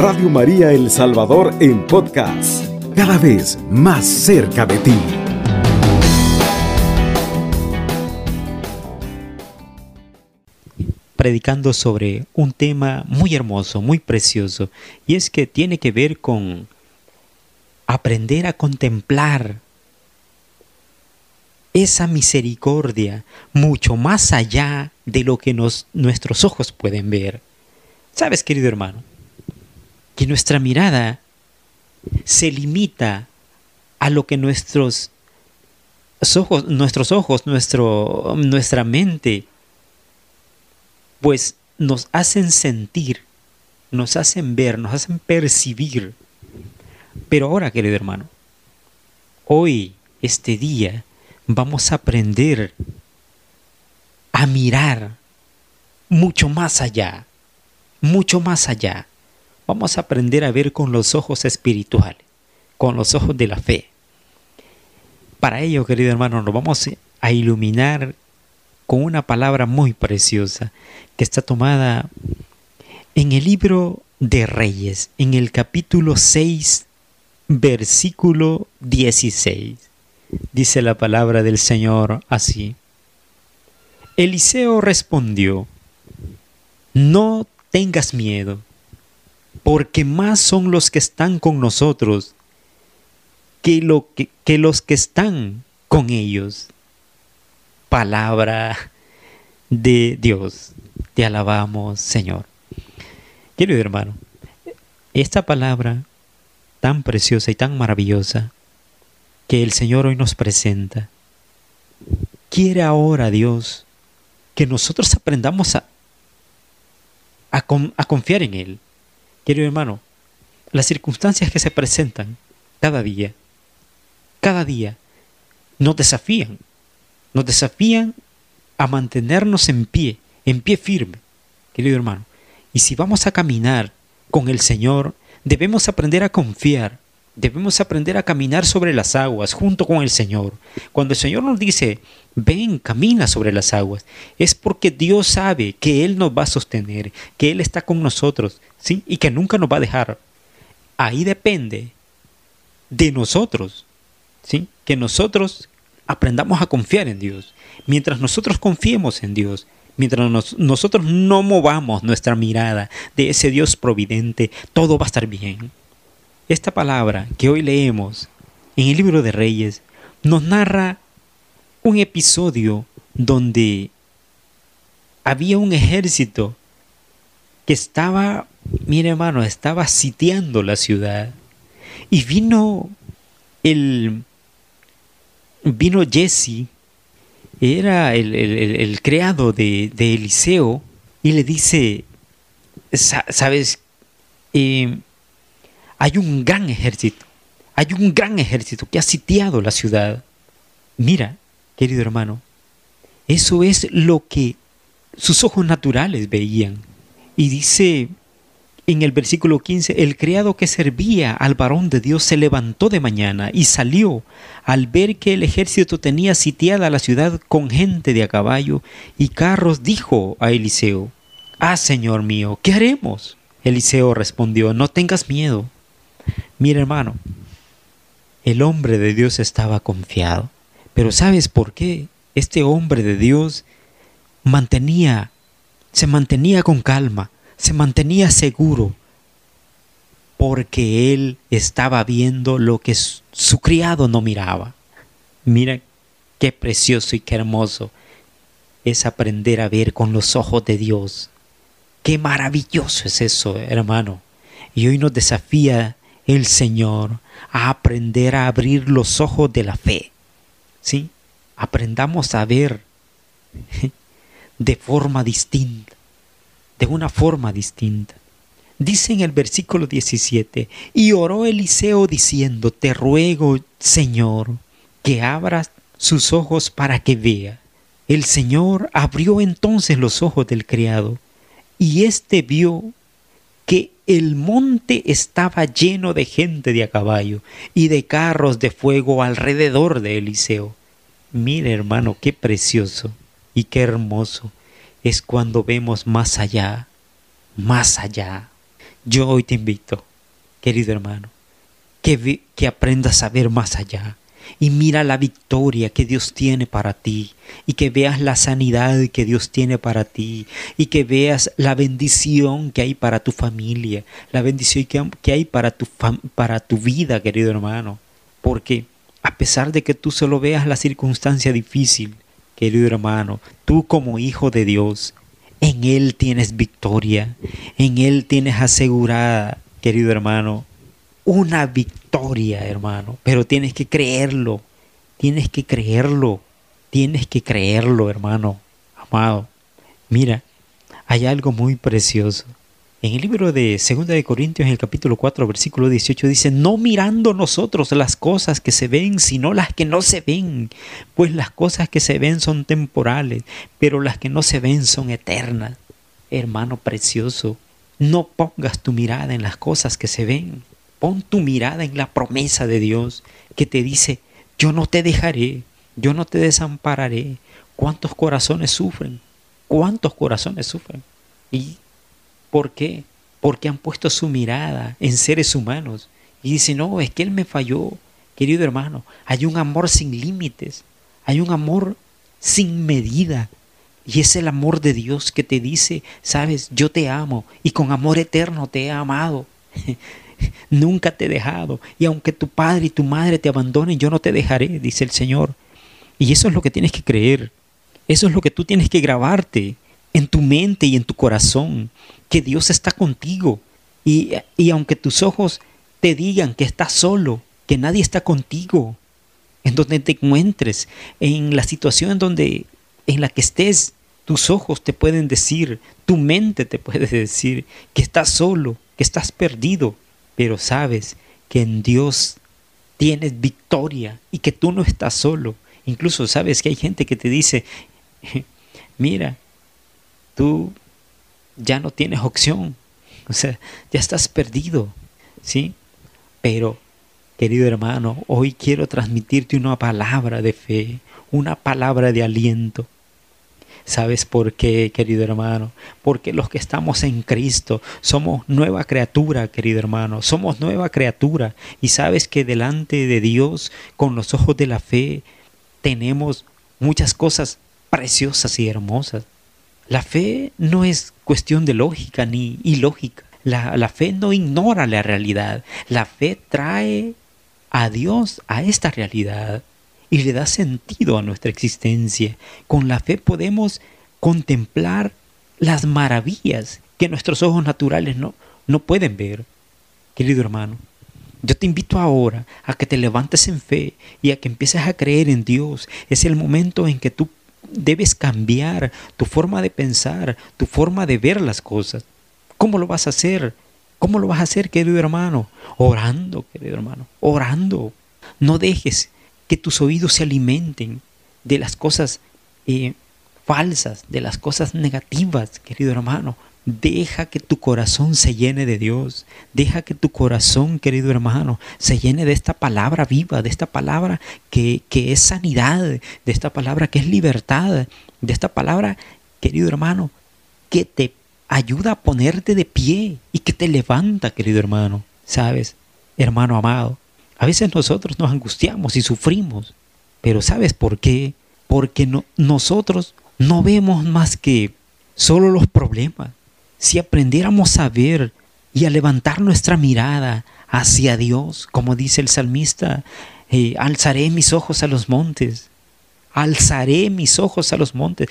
Radio María El Salvador en podcast, cada vez más cerca de ti. predicando sobre un tema muy hermoso, muy precioso, y es que tiene que ver con aprender a contemplar esa misericordia mucho más allá de lo que nuestros ojos pueden ver. ¿Sabes, querido hermano? Que nuestra mirada se limita a lo que nuestros ojos, nuestros ojos, nuestro, nuestra mente pues nos hacen sentir, nos hacen ver, nos hacen percibir. Pero ahora, querido hermano, hoy, este día, vamos a aprender a mirar mucho más allá, mucho más allá. Vamos a aprender a ver con los ojos espirituales, con los ojos de la fe. Para ello, querido hermano, nos vamos a iluminar con una palabra muy preciosa que está tomada en el libro de Reyes, en el capítulo 6, versículo 16. Dice la palabra del Señor así. Eliseo respondió, no tengas miedo, porque más son los que están con nosotros que, lo que, los que están con ellos palabra de Dios. Te alabamos, Señor. Querido hermano, esta palabra tan preciosa y tan maravillosa que el Señor hoy nos presenta, quiere ahora Dios que nosotros aprendamos a, a confiar en Él. Querido hermano, las circunstancias que se presentan cada día, cada día, nos desafían nos desafían a mantenernos en pie, en pie firme, querido hermano. Y si vamos a caminar con el Señor, debemos aprender a confiar, debemos aprender a caminar sobre las aguas junto con el Señor. Cuando el Señor nos dice, ven, camina sobre las aguas, es porque Dios sabe que Él nos va a sostener, que Él está con nosotros, ¿sí? Y que nunca nos va a dejar. Ahí depende de nosotros, ¿sí? Que nosotros aprendamos a confiar en Dios. Mientras nosotros confiemos en Dios, mientras nosotros no movamos nuestra mirada de ese Dios providente, todo va a estar bien. Esta palabra que hoy leemos en el libro de Reyes nos narra un episodio donde había un ejército que estaba, mire hermano, estaba sitiando la ciudad. Y vino el vino Jesse, era el, el, creado de, Eliseo, y le dice, sabes, eh, hay un gran ejército, hay un gran ejército que ha sitiado la ciudad. Mira, querido hermano, eso es lo que sus ojos naturales veían. Y dice en el versículo 15, el criado que servía al varón de Dios se levantó de mañana y salió al ver que el ejército tenía sitiada la ciudad con gente de a caballo y carros, dijo a Eliseo, Ah, Señor mío, ¿qué haremos? Eliseo respondió, no tengas miedo. Mira, hermano, el hombre de Dios estaba confiado. Pero ¿sabes por qué? Este hombre de Dios mantenía, se mantenía con calma, se mantenía seguro porque él estaba viendo lo que su criado no miraba. Mira qué precioso y qué hermoso es aprender a ver con los ojos de Dios. Qué maravilloso es eso, hermano. Y hoy nos desafía el Señor a aprender a abrir los ojos de la fe. ¿Sí? Aprendamos a ver de forma distinta de una forma distinta. Dice en el versículo 17, y oró Eliseo diciendo, te ruego, Señor, que abras sus ojos para que vea. El Señor abrió entonces los ojos del criado, y éste vio el monte estaba lleno de gente de a caballo y de carros de fuego alrededor de Eliseo. Mire hermano, qué precioso y qué hermoso es cuando vemos más allá, más allá. Yo hoy te invito, querido hermano, que, que aprendas a ver más allá y mira la victoria que Dios tiene para ti y que veas la sanidad que Dios tiene para ti y que veas la bendición que hay para tu familia, la bendición que hay para tu, para tu vida, querido hermano. Porque a pesar de que tú solo veas la circunstancia difícil, querido hermano, tú como hijo de Dios, en Él tienes victoria, en Él tienes asegurada, querido hermano, una victoria, hermano. Pero tienes que creerlo, tienes que creerlo, tienes que creerlo, hermano, amado. Mira, hay algo muy precioso. En el libro de 2 de Corintios, en el capítulo 4, versículo 18, dice, no mirando nosotros las cosas que se ven, sino las que no se ven, pues las cosas que se ven son temporales, pero las que no se ven son eternas. Hermano precioso, no pongas tu mirada en las cosas que se ven, Pon tu mirada en la promesa de Dios que te dice, yo no te dejaré, yo no te desampararé. ¿Cuántos corazones sufren? ¿Cuántos corazones sufren? ¿Y por qué? Porque han puesto su mirada en seres humanos y dicen, no, es que Él me falló. Querido hermano, hay un amor sin límites, hay un amor sin medida. Y es el amor de Dios que te dice, sabes, yo te amo y con amor eterno te he amado. nunca te he dejado. Y aunque tu padre y tu madre te abandonen, yo no te dejaré, dice el Señor. Y eso es lo que tienes que creer. Eso es lo que tú tienes que grabarte en tu mente y en tu corazón, que Dios está contigo. Y, y aunque tus ojos te digan que estás solo, que nadie está contigo, en donde te encuentres, en la situación donde, en la que estés, tus ojos te pueden decir, tu mente te puede decir que estás solo, que estás perdido, pero sabes que en Dios tienes victoria y que tú no estás solo. Incluso sabes que hay gente que te dice, mira, tú ya no tienes opción, o sea, ya estás perdido, ¿sí? Pero, querido hermano, hoy quiero transmitirte una palabra de fe, una palabra de aliento ¿Sabes por qué, querido hermano? Porque los que estamos en Cristo somos nueva criatura, querido hermano. Somos nueva criatura. Y sabes que delante de Dios, con los ojos de la fe, tenemos muchas cosas preciosas y hermosas. La fe no es cuestión de lógica ni ilógica. La, la fe no ignora la realidad. La fe trae a Dios a esta realidad y le da sentido a nuestra existencia. Con la fe podemos contemplar las maravillas que nuestros ojos naturales no, no pueden ver. Querido hermano, yo te invito ahora a que te levantes en fe y a que empieces a creer en Dios. Es el momento en que tú debes cambiar tu forma de pensar, tu forma de ver las cosas. ¿Cómo lo vas a hacer? ¿Cómo lo vas a hacer, querido hermano? Orando, querido hermano, orando. No dejes que tus oídos se alimenten de las cosas eh, falsas, de las cosas negativas, querido hermano. Deja que tu corazón se llene de Dios. Deja que tu corazón, querido hermano, se llene de esta palabra viva, de esta palabra que, que es sanidad, de esta palabra que es libertad, de esta palabra, querido hermano, que te ayuda a ponerte de pie y que te levanta, querido hermano. ¿Sabes? Hermano amado, a veces nosotros nos angustiamos y sufrimos, pero ¿sabes por qué? Porque no, nosotros no vemos más que solo los problemas. Si aprendiéramos a ver y a levantar nuestra mirada hacia Dios, como dice el salmista, eh, alzaré mis ojos a los montes, alzaré mis ojos a los montes.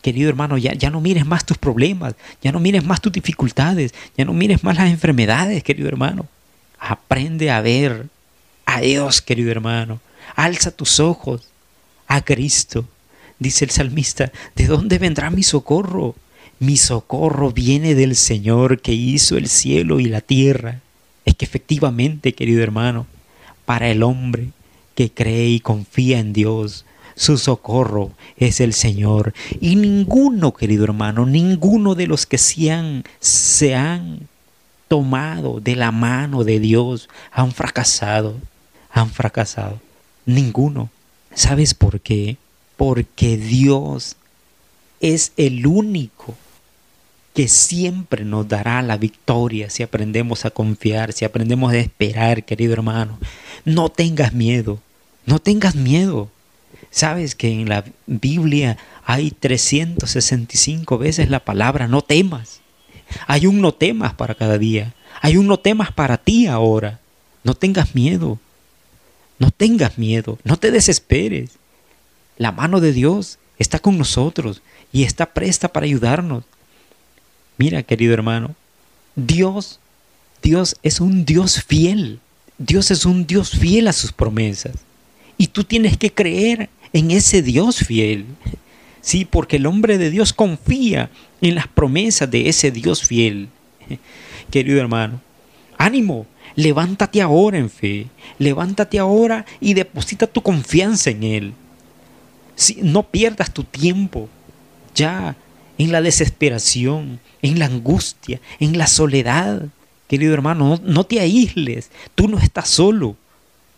Querido hermano, ya, ya no mires más tus problemas, ya no mires más tus dificultades, ya no mires más las enfermedades, querido hermano. Aprende a ver a Dios, querido hermano. Alza tus ojos a Cristo. Dice el salmista, ¿de dónde vendrá mi socorro? Mi socorro viene del Señor que hizo el cielo y la tierra. Es que efectivamente, querido hermano, para el hombre que cree y confía en Dios, su socorro es el Señor. Y ninguno, querido hermano, ninguno de los que se han, se han tomado de la mano de Dios han fracasado han fracasado. Ninguno. ¿Sabes por qué? Porque Dios es el único que siempre nos dará la victoria si aprendemos a confiar, si aprendemos a esperar, querido hermano. No tengas miedo, no tengas miedo. Sabes que en la Biblia hay 365 veces la palabra no temas. Hay un no temas para cada día. Hay un no temas para ti ahora. No tengas miedo. No tengas miedo. No te desesperes. La mano de Dios está con nosotros y está presta para ayudarnos. Mira, querido hermano, Dios, Dios es un Dios fiel. Dios es un Dios fiel a sus promesas. Y tú tienes que creer en ese Dios fiel. Sí, porque el hombre de Dios confía en las promesas de ese Dios fiel. Querido hermano, ánimo, levántate ahora en fe, levántate ahora y deposita tu confianza en Él. no pierdas tu tiempo ya en la desesperación, en la angustia, en la soledad. Querido hermano, no, no te aísles, tú no estás solo,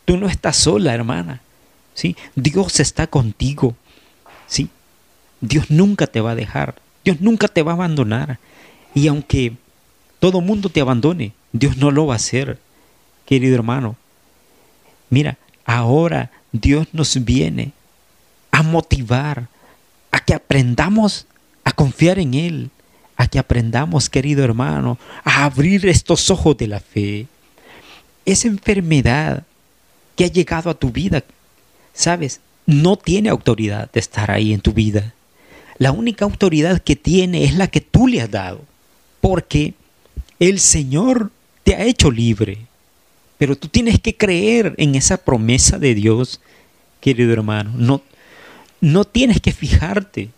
tú no estás sola, hermana. ¿sí? Dios está contigo. ¿sí? Dios nunca te va a dejar. Dios nunca te va a abandonar. Y aunque todo mundo te abandone, Dios no lo va a hacer, querido hermano. Mira, ahora Dios nos viene a motivar a que aprendamos a confiar en Él, a que aprendamos, querido hermano, a abrir estos ojos de la fe. Esa enfermedad que ha llegado a tu vida, sabes, no tiene autoridad de estar ahí en tu vida. La única autoridad que tiene es la que tú le has dado. Porque el Señor te ha hecho libre. Pero tú tienes que creer en esa promesa de Dios, querido hermano. No, no tienes que fijarte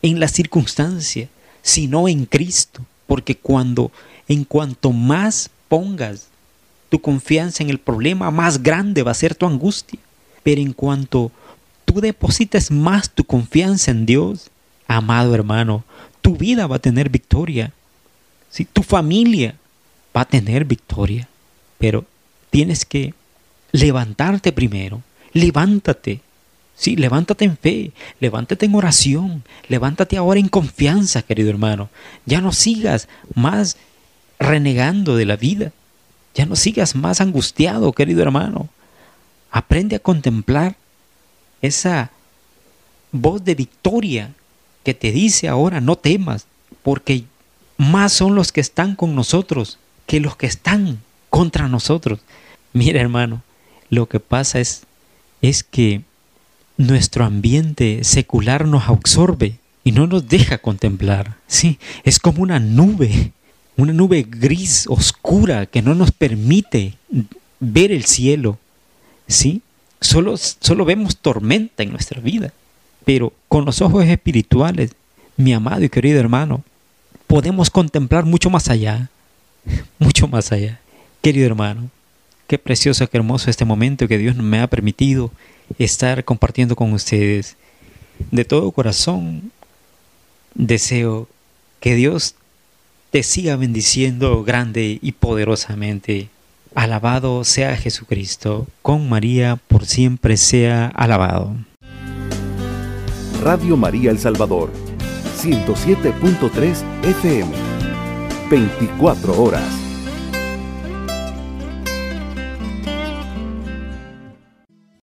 en la circunstancia, sino en Cristo. Porque cuando, en cuanto más pongas tu confianza en el problema, más grande va a ser tu angustia. Pero en cuanto tú deposites más tu confianza en Dios, amado hermano, tu vida va a tener victoria. Si tu familia va a tener victoria, pero tienes que levantarte primero. Levántate. Sí, levántate en fe, levántate en oración, levántate ahora en confianza, querido hermano. Ya no sigas más renegando de la vida. Ya no sigas más angustiado, querido hermano. Aprende a contemplar esa voz de victoria que te dice ahora no temas, porque más son los que están con nosotros que los que están contra nosotros. Mira hermano, lo que pasa es, es que nuestro ambiente secular nos absorbe y no nos deja contemplar. Sí, es como una nube, una nube gris, oscura, que no nos permite ver el cielo. Sí, solo, solo vemos tormenta en nuestra vida. Pero con los ojos espirituales, mi amado y querido hermano, podemos contemplar mucho más allá, mucho más allá. Querido hermano, qué precioso, qué hermoso este momento que Dios me ha permitido estar compartiendo con ustedes. De todo corazón deseo que Dios te siga bendiciendo grande y poderosamente. Alabado sea Jesucristo, con María por siempre sea alabado. Radio María El Salvador, 107.3 FM, 24 horas.